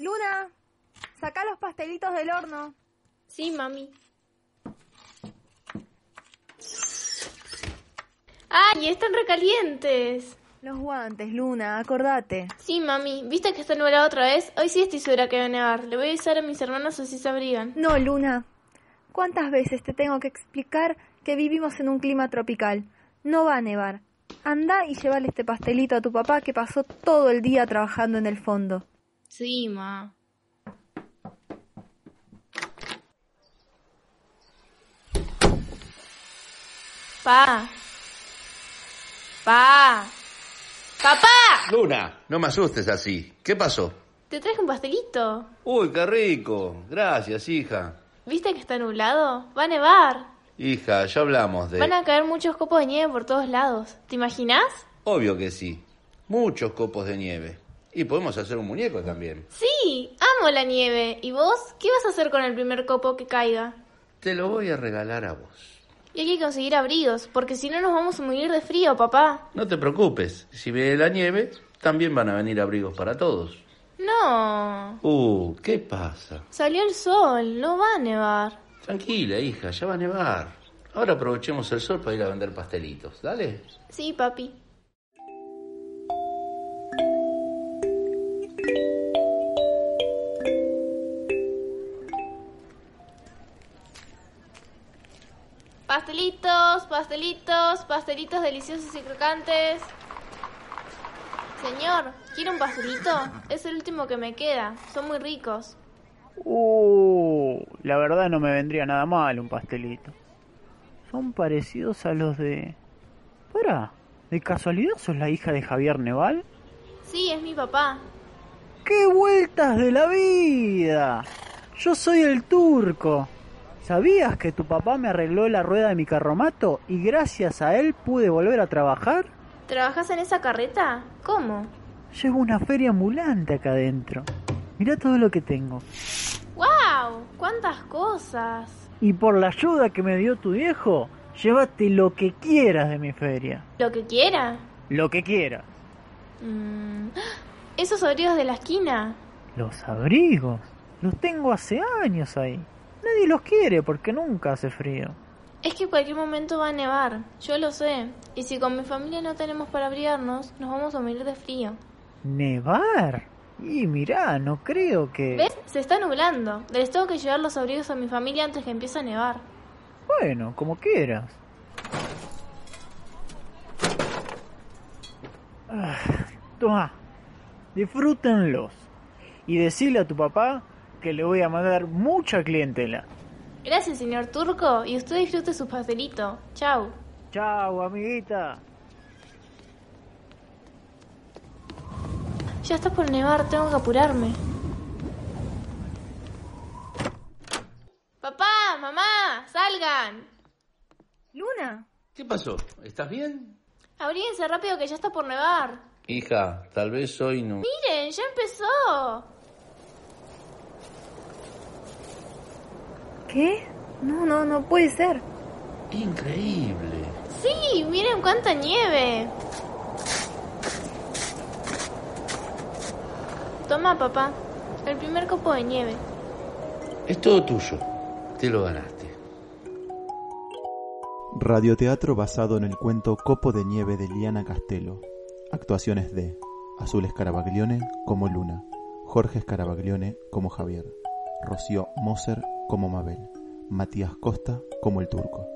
Luna, saca los pastelitos del horno. Sí, mami. ¡Ay, están recalientes! Los guantes, Luna, acordate. Sí, mami. ¿Viste que está nublado otra vez? Hoy sí estoy segura que va a nevar. Le voy a avisar a mis hermanos así se abrigan. No, Luna. ¿Cuántas veces te tengo que explicar que vivimos en un clima tropical? No va a nevar. Anda y llévale este pastelito a tu papá que pasó todo el día trabajando en el fondo. Sí, ma. Pa. Pa. ¡Papá! Luna, no me asustes así. ¿Qué pasó? Te traje un pastelito. Uy, qué rico. Gracias, hija. ¿Viste que está nublado? Va a nevar. Hija, ya hablamos de... Van a caer muchos copos de nieve por todos lados. ¿Te imaginas? Obvio que sí. Muchos copos de nieve. Y podemos hacer un muñeco también. Sí, amo la nieve. ¿Y vos? ¿Qué vas a hacer con el primer copo que caiga? Te lo voy a regalar a vos. Y hay que conseguir abrigos, porque si no nos vamos a morir de frío, papá. No te preocupes. Si ve la nieve, también van a venir abrigos para todos. No. Uh, ¿qué pasa? Salió el sol, no va a nevar. Tranquila, hija, ya va a nevar. Ahora aprovechemos el sol para ir a vender pastelitos. Dale. Sí, papi. Pastelitos, pastelitos, pastelitos deliciosos y crocantes. Señor, ¿quiere un pastelito? Es el último que me queda. Son muy ricos. Uh, la verdad no me vendría nada mal un pastelito. Son parecidos a los de... Para, ¿de casualidad sos la hija de Javier Neval? Sí, es mi papá. ¡Qué vueltas de la vida! Yo soy el turco. ¿Sabías que tu papá me arregló la rueda de mi carromato y gracias a él pude volver a trabajar? ¿Trabajas en esa carreta? ¿Cómo? Llevo una feria ambulante acá adentro. Mira todo lo que tengo. ¡Wow! ¡Cuántas cosas! Y por la ayuda que me dio tu viejo, llévate lo que quieras de mi feria. ¿Lo que quiera? Lo que quieras. Mm, ¿Esos abrigos de la esquina? Los abrigos. Los tengo hace años ahí. Nadie los quiere porque nunca hace frío. Es que en cualquier momento va a nevar, yo lo sé. Y si con mi familia no tenemos para abrigarnos, nos vamos a morir de frío. ¿Nevar? Y mirá, no creo que... ¿Ves? Se está nublando. Les tengo que llevar los abrigos a mi familia antes que empiece a nevar. Bueno, como quieras. Ah, toma, disfrútenlos. Y decile a tu papá que le voy a mandar mucha clientela. Gracias, señor Turco, y usted disfrute su pastelito. Chau. Chao, amiguita. Ya está por nevar, tengo que apurarme. Papá, mamá, salgan. Luna, ¿Qué pasó? ¿Estás bien? Abríguense rápido que ya está por nevar. Hija, tal vez hoy no... Miren, ya empezó. ¿Qué? No, no, no puede ser. Increíble. Sí, miren cuánta nieve. Toma, papá, el primer copo de nieve. Es todo tuyo. Te lo ganaste. Radioteatro basado en el cuento Copo de Nieve de Liana Castelo. Actuaciones de Azul Scarabaglione como Luna, Jorge Scarabaglione como Javier, Rocío Moser como Mabel, Matías Costa como el Turco.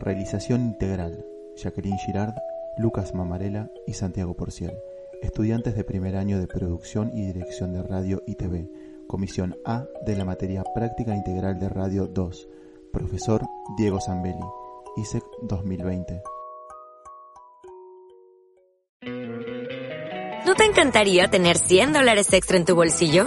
Realización integral: Jacqueline Girard, Lucas Mamarela y Santiago Porciel. Estudiantes de primer año de Producción y Dirección de Radio y TV. Comisión A de la materia Práctica Integral de Radio 2 Profesor Diego Zambelli, ISEC 2020. ¿No te encantaría tener 100 dólares extra en tu bolsillo?